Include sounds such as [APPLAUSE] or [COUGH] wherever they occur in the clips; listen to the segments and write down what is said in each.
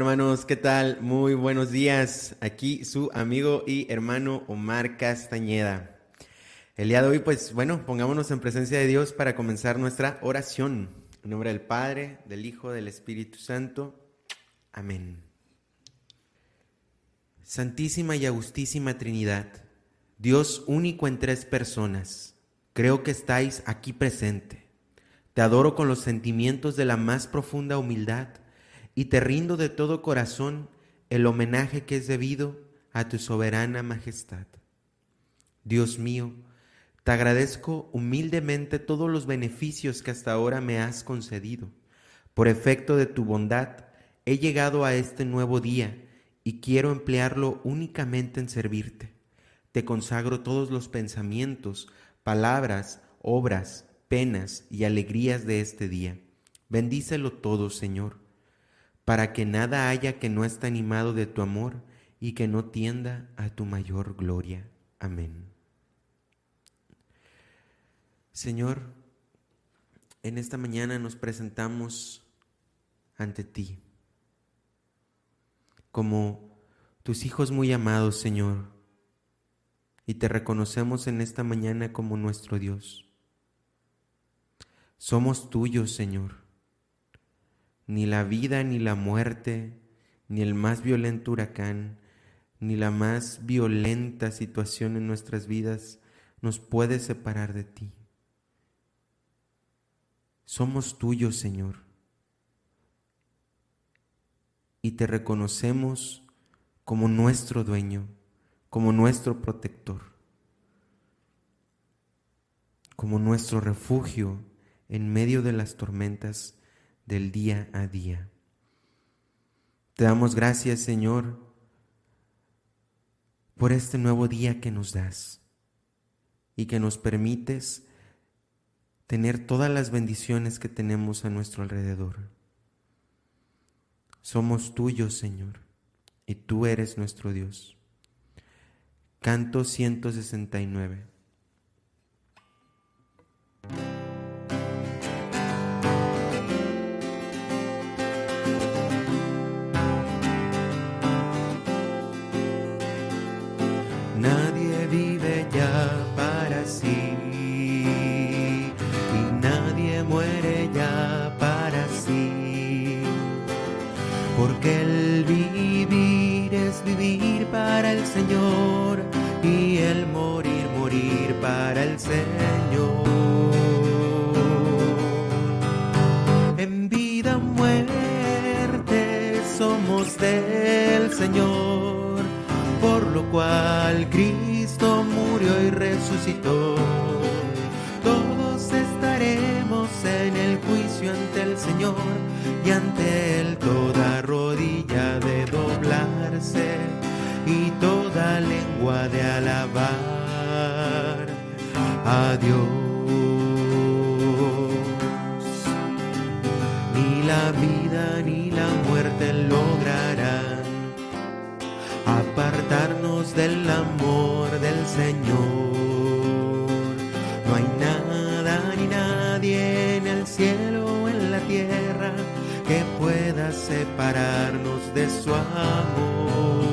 Hermanos, ¿qué tal? Muy buenos días. Aquí su amigo y hermano Omar Castañeda. El día de hoy, pues bueno, pongámonos en presencia de Dios para comenzar nuestra oración. En nombre del Padre, del Hijo, del Espíritu Santo. Amén. Santísima y Agustísima Trinidad, Dios único en tres personas, creo que estáis aquí presente. Te adoro con los sentimientos de la más profunda humildad y te rindo de todo corazón el homenaje que es debido a tu soberana majestad. Dios mío, te agradezco humildemente todos los beneficios que hasta ahora me has concedido. Por efecto de tu bondad, he llegado a este nuevo día y quiero emplearlo únicamente en servirte. Te consagro todos los pensamientos, palabras, obras, penas y alegrías de este día. Bendícelo todo, Señor para que nada haya que no esté animado de tu amor y que no tienda a tu mayor gloria. Amén. Señor, en esta mañana nos presentamos ante ti como tus hijos muy amados, Señor, y te reconocemos en esta mañana como nuestro Dios. Somos tuyos, Señor ni la vida ni la muerte, ni el más violento huracán, ni la más violenta situación en nuestras vidas nos puede separar de ti. Somos tuyos, Señor, y te reconocemos como nuestro dueño, como nuestro protector, como nuestro refugio en medio de las tormentas del día a día. Te damos gracias, Señor, por este nuevo día que nos das y que nos permites tener todas las bendiciones que tenemos a nuestro alrededor. Somos tuyos, Señor, y tú eres nuestro Dios. Canto 169. Señor del Señor. No hay nada ni nadie en el cielo o en la tierra que pueda separarnos de su amor.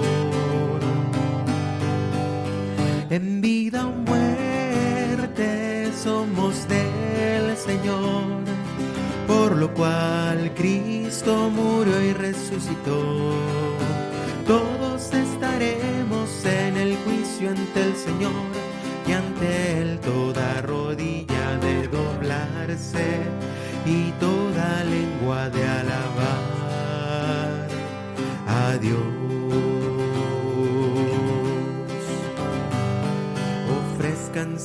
En vida o muerte somos del Señor, por lo cual Cristo murió y resucitó. Ante el Señor y ante Él toda rodilla de doblarse y toda lengua de alabar a Dios. en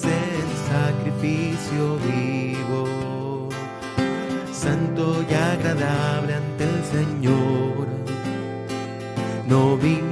sacrificio vivo, santo y agradable ante el Señor. No más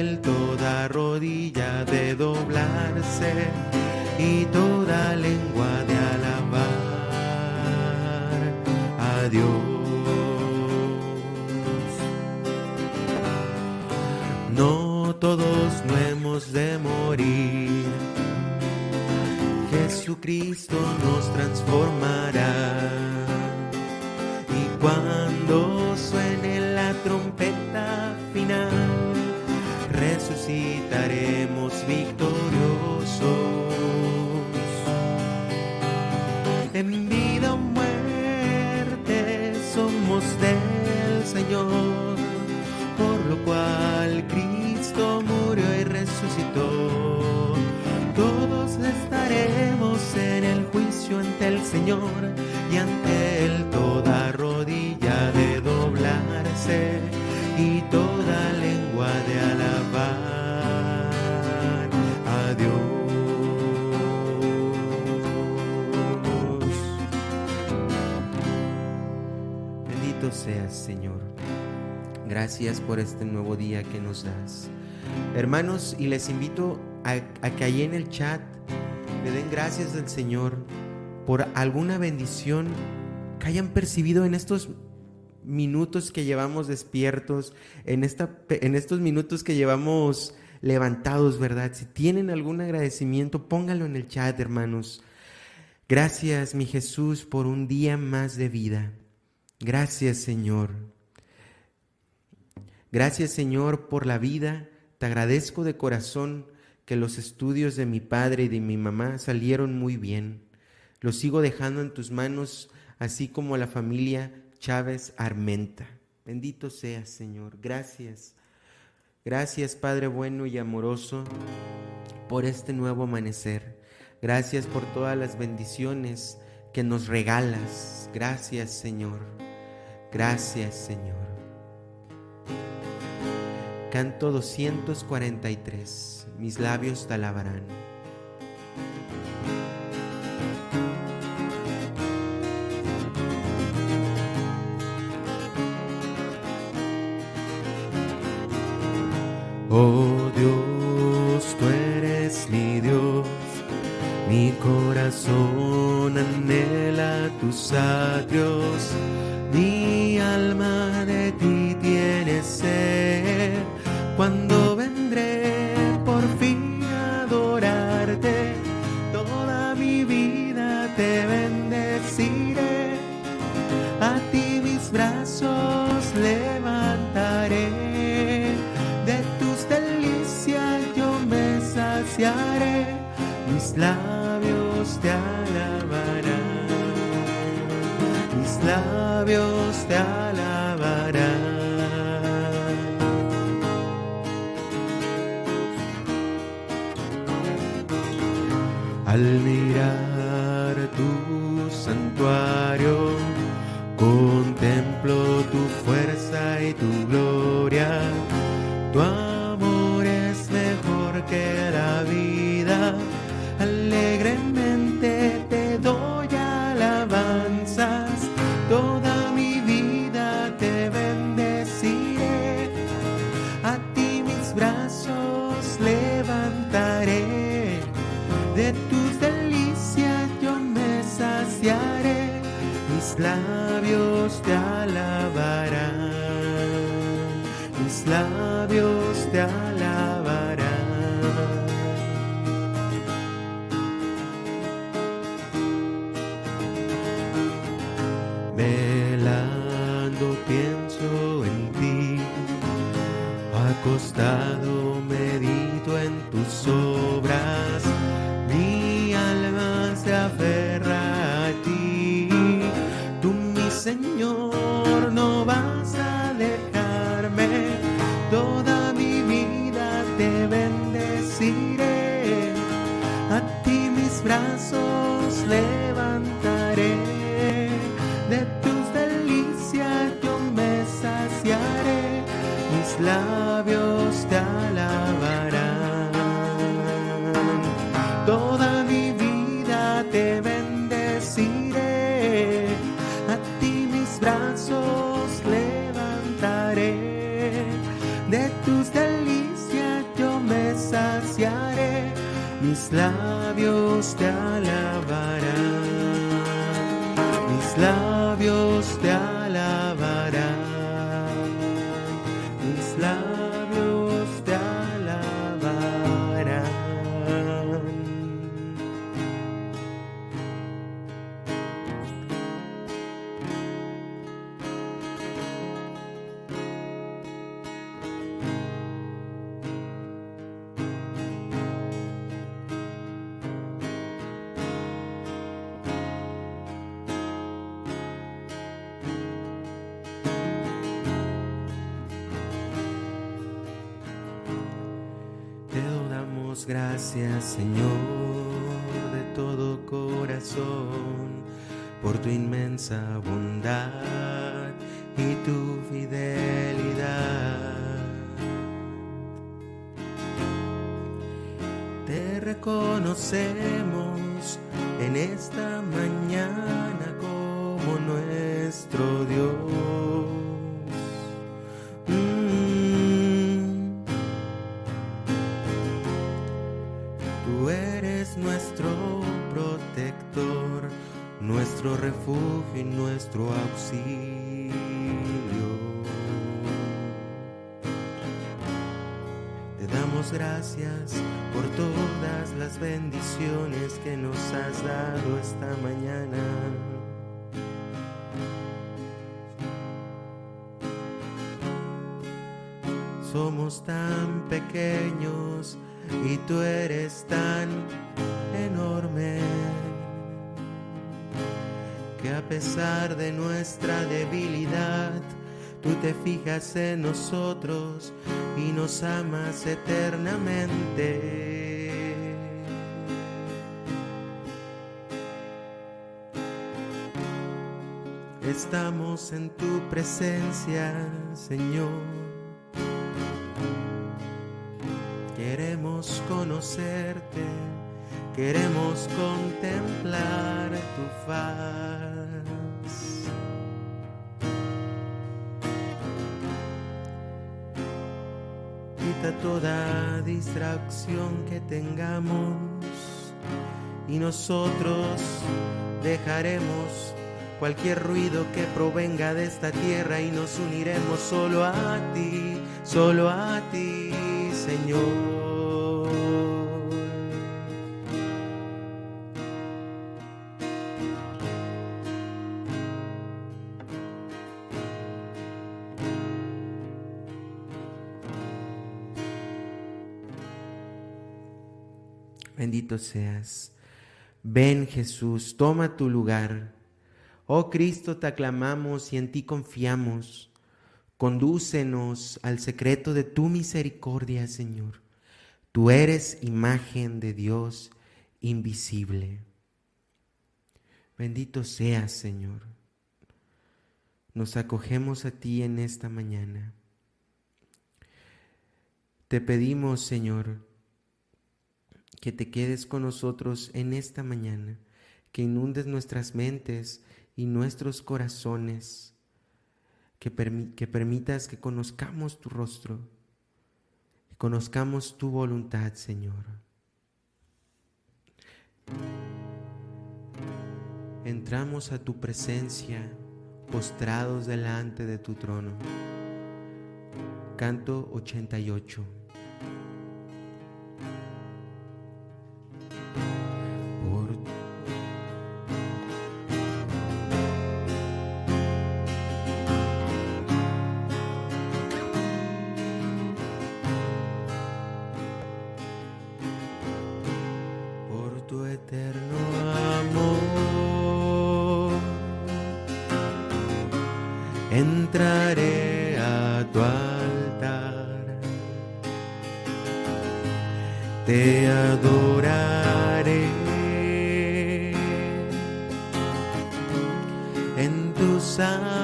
rodilla de doblarse y toda lengua de alabar a Dios. No todos no hemos de morir. Jesucristo nos transformará En vida o muerte somos del Señor, por lo cual Cristo murió y resucitó. Todos estaremos en el juicio ante el Señor y ante Él toda rodilla de doblarse y toda lengua de alabar seas, Señor. Gracias por este nuevo día que nos das. Hermanos, y les invito a, que ahí en el chat le den gracias al Señor por alguna bendición que hayan percibido en estos minutos que llevamos despiertos, en, esta, en estos minutos que llevamos levantados, ¿verdad? Si tienen algún agradecimiento, pónganlo en el chat, hermanos. Gracias, mi Jesús, por un día más de vida. Gracias, Señor. Gracias, Señor, por la vida. Te agradezco de corazón que los estudios de mi padre y de mi mamá salieron muy bien. Los sigo dejando en tus manos, así como la familia Chávez Armenta. Bendito seas, Señor. Gracias. Gracias, Padre bueno y amoroso, por este nuevo amanecer. Gracias por todas las bendiciones que nos regalas. Gracias, Señor. Gracias, Señor. Canto 243. Mis labios te alabarán. Oh Dios, tú eres mi Dios, mi corazón anhela tus atrios, vida. Acostado medito en tus obras, mi alma se aferra a ti, tú mi Señor no vas a dejarme, toda mi vida te bendeciré, a ti mis brazos levantaré, labios te alabarán, gracias, Señor, de todo corazón, por tu inmensa bondad y tu fidelidad. Te reconocemos en esta gracias por todas las bendiciones que nos has dado esta mañana. Somos tan pequeños y tú eres tan enorme que a pesar de nuestra debilidad, tú te fijas en nosotros y nos amas eternamente. Estamos en tu presencia, Señor. Queremos conocerte, queremos contemplar tu faz. Toda distracción que tengamos y nosotros dejaremos cualquier ruido que provenga de esta tierra y nos uniremos solo a ti, solo a ti, Señor. Bendito seas. Ven Jesús, toma tu lugar. Oh Cristo, te aclamamos y en ti confiamos. Condúcenos al secreto de tu misericordia, Señor. Tú eres imagen de Dios invisible. Bendito seas, Señor. Nos acogemos a ti en esta mañana. Te pedimos, Señor, que te quedes con nosotros en esta mañana, que inundes nuestras mentes y nuestros corazones, que, permi que permitas que conozcamos tu rostro, que conozcamos tu voluntad, Señor. Entramos a tu presencia, postrados delante de tu trono. Canto 88. Entraré a tu altar, te adoraré. En tu santo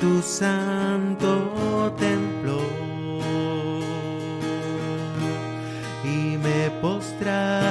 tu santo templo y me postraré.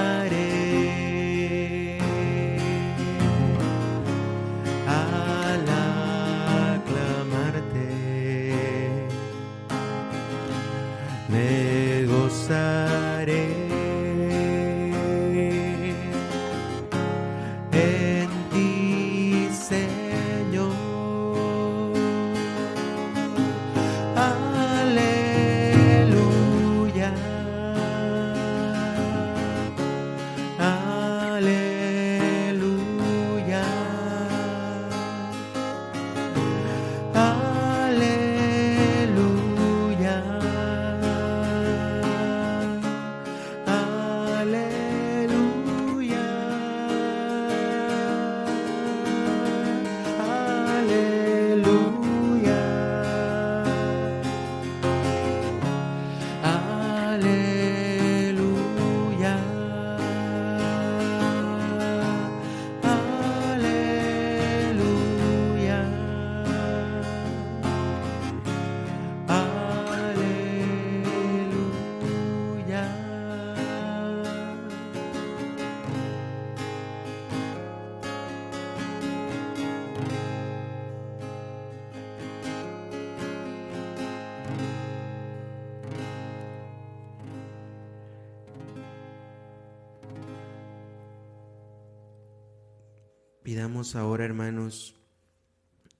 Ahora, hermanos,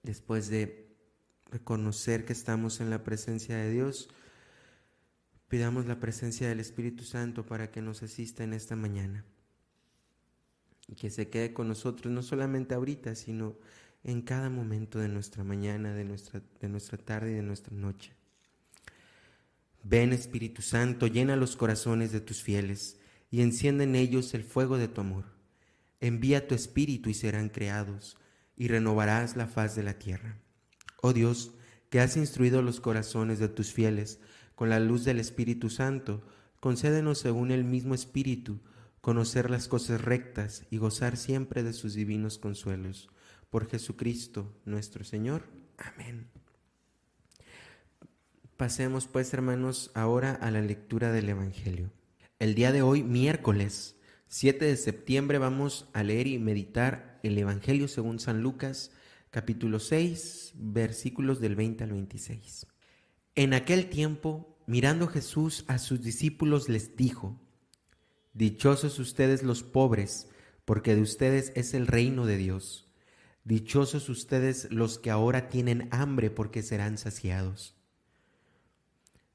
después de reconocer que estamos en la presencia de Dios, pidamos la presencia del Espíritu Santo para que nos asista en esta mañana y que se quede con nosotros no solamente ahorita, sino en cada momento de nuestra mañana, de nuestra, de nuestra tarde y de nuestra noche. Ven Espíritu Santo, llena los corazones de tus fieles y enciende en ellos el fuego de tu amor. Envía tu Espíritu y serán creados, y renovarás la faz de la tierra. Oh Dios, que has instruido los corazones de tus fieles con la luz del Espíritu Santo, concédenos según el mismo Espíritu conocer las cosas rectas y gozar siempre de sus divinos consuelos. Por Jesucristo nuestro Señor. Amén. Pasemos pues, hermanos, ahora a la lectura del Evangelio. El día de hoy, miércoles 7 de septiembre, vamos a leer y meditar el Evangelio según San Lucas, capítulo 6, versículos del 20 al 26. En aquel tiempo, mirando Jesús a sus discípulos, les dijo, Dichosos ustedes los pobres, porque de ustedes es el reino de Dios. Dichosos ustedes los que ahora tienen hambre, porque serán saciados.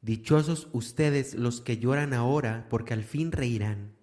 Dichosos ustedes los que lloran ahora, porque al fin reirán.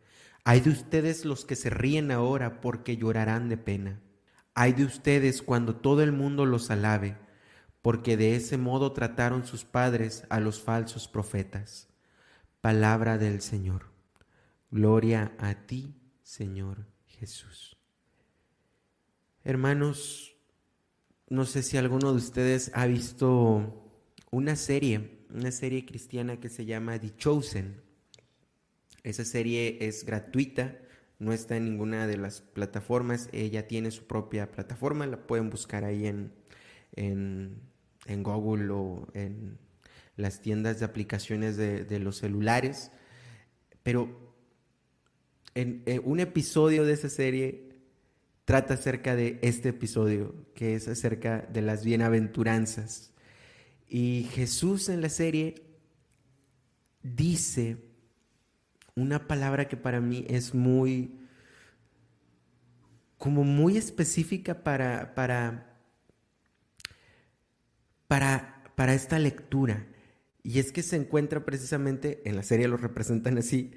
Hay de ustedes los que se ríen ahora porque llorarán de pena. Hay de ustedes cuando todo el mundo los alabe, porque de ese modo trataron sus padres a los falsos profetas. Palabra del Señor. Gloria a ti, Señor Jesús. Hermanos, no sé si alguno de ustedes ha visto una serie, una serie cristiana que se llama The Chosen. Esa serie es gratuita, no está en ninguna de las plataformas, ella tiene su propia plataforma, la pueden buscar ahí en, en, Google o en las tiendas de aplicaciones de, los celulares. Pero en, en un episodio de esa serie trata acerca de este episodio, que es acerca de las bienaventuranzas. Y Jesús en la serie dice una palabra que para mí es muy, como muy específica para, para, para, para esta lectura. Y es que se encuentra precisamente, en la serie lo representan así,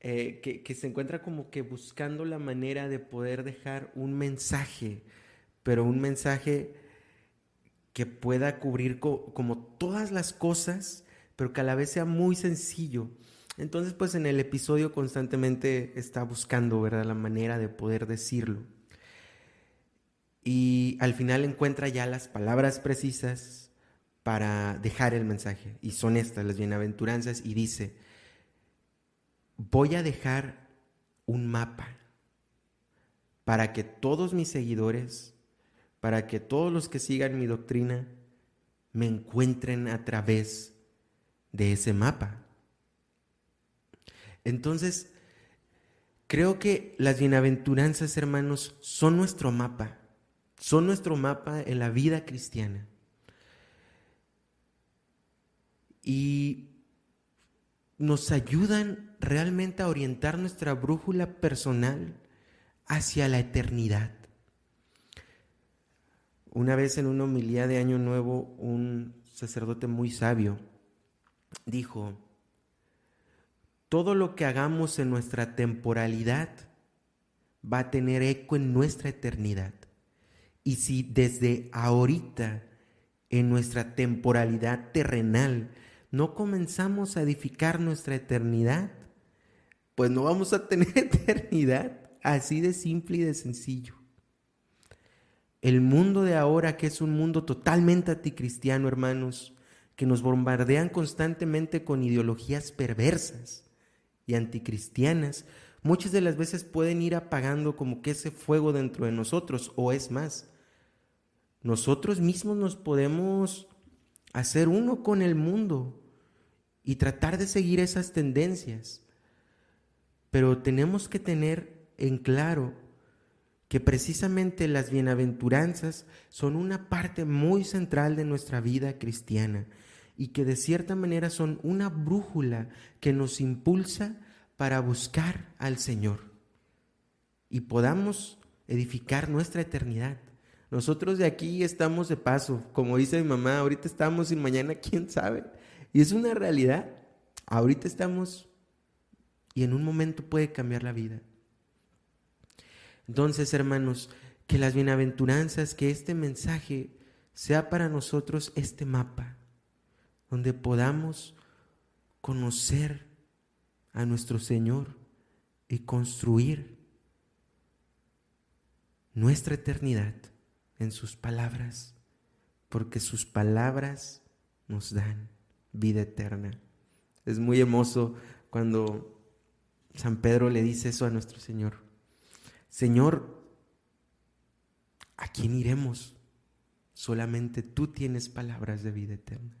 eh, que, se encuentra como que buscando la manera de poder dejar un mensaje, pero un mensaje que pueda cubrir como todas las cosas, pero que a la vez sea muy sencillo. Entonces, pues en el episodio constantemente está buscando, ¿verdad?, la manera de poder decirlo. Y al final encuentra ya las palabras precisas para dejar el mensaje. Y son estas, las bienaventuranzas, y dice, voy a dejar un mapa para que todos mis seguidores, para que todos los que sigan mi doctrina, me encuentren a través de ese mapa. Entonces, creo que las bienaventuranzas, hermanos, son nuestro mapa, son nuestro mapa en la vida cristiana. Y nos ayudan realmente a orientar nuestra brújula personal hacia la eternidad. Una vez en una homilía de Año Nuevo, un sacerdote muy sabio dijo, todo lo que hagamos en nuestra temporalidad va a tener eco en nuestra eternidad. Y si desde ahorita, en nuestra temporalidad terrenal, no comenzamos a edificar nuestra eternidad, pues no vamos a tener [LAUGHS] eternidad. Así de simple y de sencillo. El mundo de ahora, que es un mundo totalmente anticristiano, hermanos, que nos bombardean constantemente con ideologías perversas y anticristianas, muchas de las veces pueden ir apagando como que ese fuego dentro de nosotros, o es más, nosotros mismos nos podemos hacer uno con el mundo y tratar de seguir esas tendencias. Pero tenemos que tener en claro que precisamente las bienaventuranzas son una parte muy central de nuestra vida cristiana y que de cierta manera son una brújula que nos impulsa para buscar al Señor y podamos edificar nuestra eternidad. Nosotros de aquí estamos de paso, como dice mi mamá, ahorita estamos y mañana [LAUGHS] quién sabe. Y es una realidad. Ahorita estamos y en un momento puede cambiar la vida. Entonces, hermanos, que las bienaventuranzas, que este mensaje sea para nosotros este mapa, donde podamos conocer a nuestro Señor y construir nuestra eternidad en sus palabras, porque sus palabras nos dan vida eterna. Es muy hermoso cuando San Pedro le dice eso a nuestro Señor. Señor, ¿a quién iremos? Solamente tú tienes palabras de vida eterna.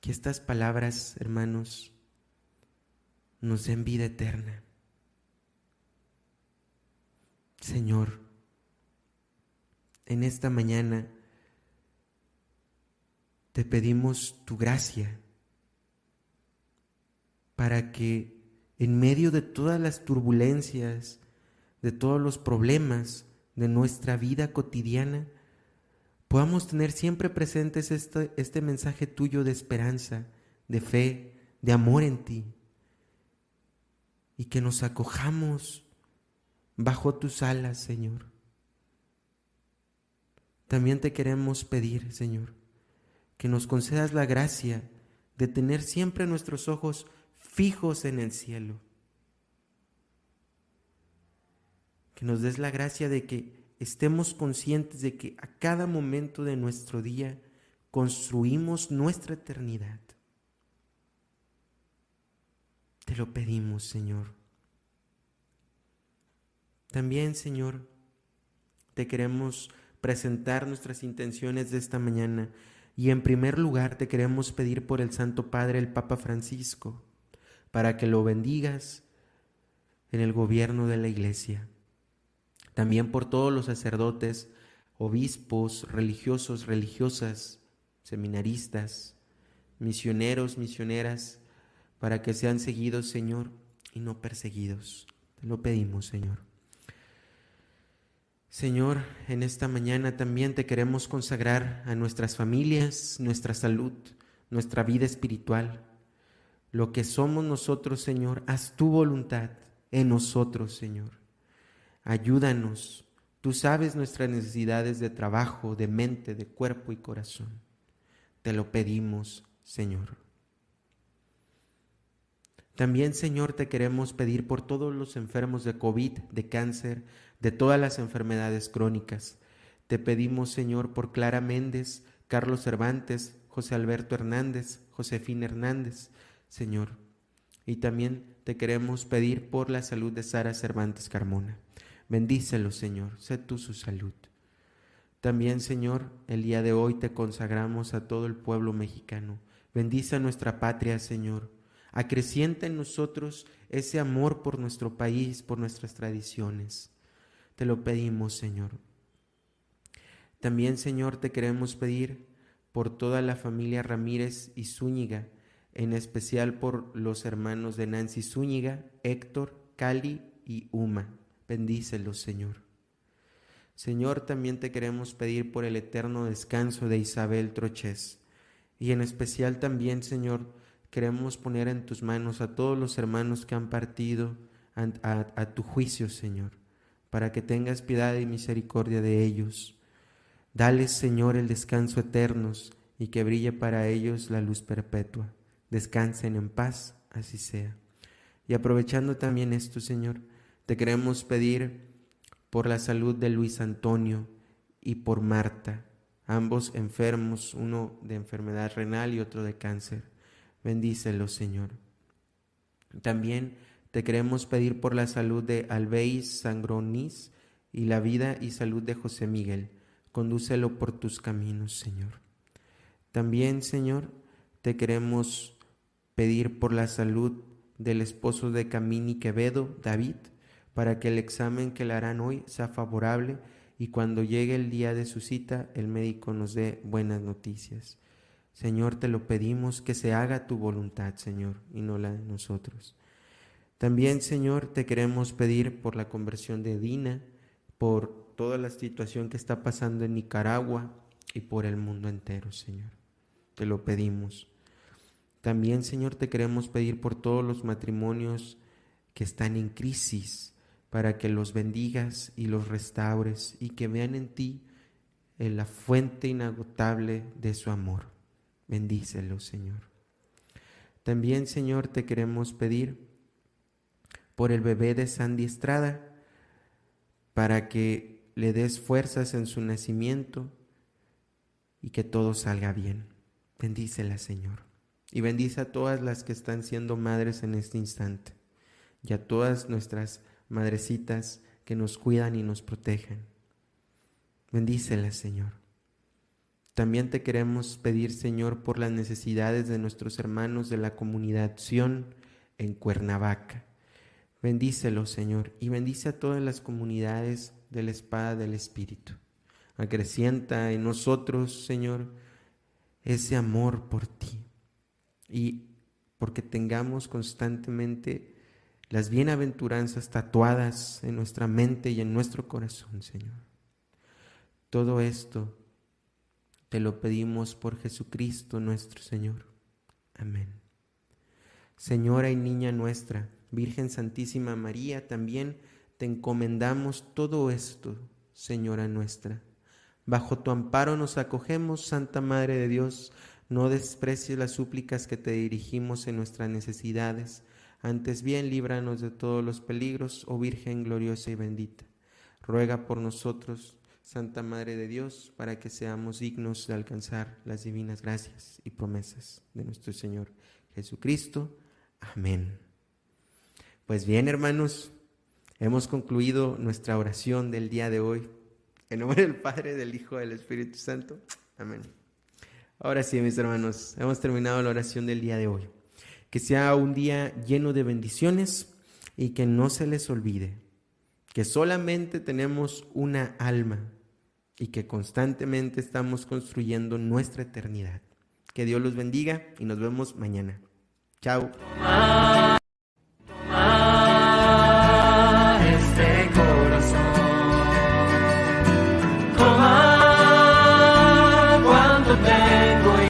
Que estas palabras, hermanos, nos den vida eterna. Señor, en esta mañana te pedimos tu gracia para que en medio de todas las turbulencias, de todos los problemas de nuestra vida cotidiana, podamos tener siempre presentes este, este mensaje tuyo de esperanza, de fe, de amor en ti, y que nos acojamos bajo tus alas, Señor. También te queremos pedir, Señor, que nos concedas la gracia de tener siempre nuestros ojos fijos en el cielo. Que nos des la gracia de que estemos conscientes de que a cada momento de nuestro día construimos nuestra eternidad. Te lo pedimos, Señor. También, Señor, te queremos presentar nuestras intenciones de esta mañana y en primer lugar te queremos pedir por el Santo Padre, el Papa Francisco, para que lo bendigas en el gobierno de la Iglesia. También por todos los sacerdotes, obispos, religiosos, religiosas, seminaristas, misioneros, misioneras, para que sean seguidos, Señor, y no perseguidos. Te lo pedimos, Señor. Señor, en esta mañana también te queremos consagrar a nuestras familias, nuestra salud, nuestra vida espiritual. Lo que somos nosotros, Señor, haz tu voluntad en nosotros, Señor. Ayúdanos. Tú sabes nuestras necesidades de trabajo, de mente, de cuerpo y corazón. Te lo pedimos, Señor. También, Señor, te queremos pedir por todos los enfermos de COVID, de cáncer, de todas las enfermedades crónicas. Te pedimos, Señor, por Clara Méndez, Carlos Cervantes, José Alberto Hernández, Josefina Hernández, Señor. Y también te queremos pedir por la salud de Sara Cervantes Carmona. Bendícelo, Señor, sé tú su salud. También, Señor, el día de hoy te consagramos a todo el pueblo mexicano. Bendice a nuestra patria, Señor Acrecienta en nosotros ese amor por nuestro país, por nuestras tradiciones. Te lo pedimos, Señor. También, Señor, te queremos pedir por toda la familia Ramírez y Zúñiga, en especial por los hermanos de Nancy Zúñiga, Héctor, Cali y Uma. Bendícelos, Señor. Señor, también te queremos pedir por el eterno descanso de Isabel Troches y en especial también, Señor, queremos poner en tus manos a todos los hermanos que han partido a, tu juicio, Señor, para que tengas piedad y misericordia de ellos. Dales, Señor, el descanso eterno y que brille para ellos la luz perpetua. Descansen en paz, así sea. Y aprovechando también esto, Señor, te queremos pedir por la salud de Luis Antonio y por Marta, ambos enfermos, uno de enfermedad renal y otro de cáncer. Bendícelo, Señor. También te queremos pedir por la salud de Albeis Sangronis y la vida y salud de José Miguel. Condúcelo por tus caminos, Señor. También, Señor, te queremos pedir por la salud del esposo de Camini Quevedo, David, para que el examen que le harán hoy sea favorable y cuando llegue el día de su cita el médico nos dé buenas noticias. Señor, te lo pedimos que se haga tu voluntad, Señor, y no la de nosotros. También, Señor, te queremos pedir por la conversión de Dina, por toda la situación que está pasando en Nicaragua y por el mundo entero, Señor. Te lo pedimos. También, Señor, te queremos pedir por todos los matrimonios que están en crisis, para que los bendigas y los restaures y que vean en ti la fuente inagotable de su amor. Bendícelo, Señor. También, Señor, te queremos pedir por el bebé de Sandy Estrada, para que le des fuerzas en su nacimiento y que todo salga bien. Bendícela, Señor. Y bendice a todas las que están siendo madres en este instante y a todas nuestras madrecitas que nos cuidan y nos protegen. Bendícela, Señor. También te queremos pedir, Señor, por las necesidades de nuestros hermanos de la comunidad Sion en Cuernavaca. Bendícelos, Señor, y bendice a todas las comunidades de la espada del Espíritu. Acrecienta en nosotros, Señor, ese amor por ti y porque tengamos constantemente las bienaventuranzas tatuadas en nuestra mente y en nuestro corazón, Señor. Todo esto te lo pedimos por Jesucristo nuestro Señor. Amén. Señora y niña nuestra, Virgen Santísima María, también te encomendamos todo esto, Señora nuestra. Bajo tu amparo nos acogemos, Santa Madre de Dios, no desprecies las súplicas que te dirigimos en nuestras necesidades, antes bien líbranos de todos los peligros, oh Virgen gloriosa y bendita. Ruega por nosotros, Santa Madre de Dios, para que seamos dignos de alcanzar las divinas gracias y promesas de nuestro Señor Jesucristo. Amén. Pues bien, hermanos, hemos concluido nuestra oración del día de hoy. En nombre del Padre, del Hijo, del Espíritu Santo. Amén. Ahora sí, mis hermanos, hemos terminado la oración del día de hoy. Que sea un día lleno de bendiciones y que no se les olvide que solamente tenemos una alma y que constantemente estamos construyendo nuestra eternidad. Que Dios los bendiga y nos vemos mañana. Chao.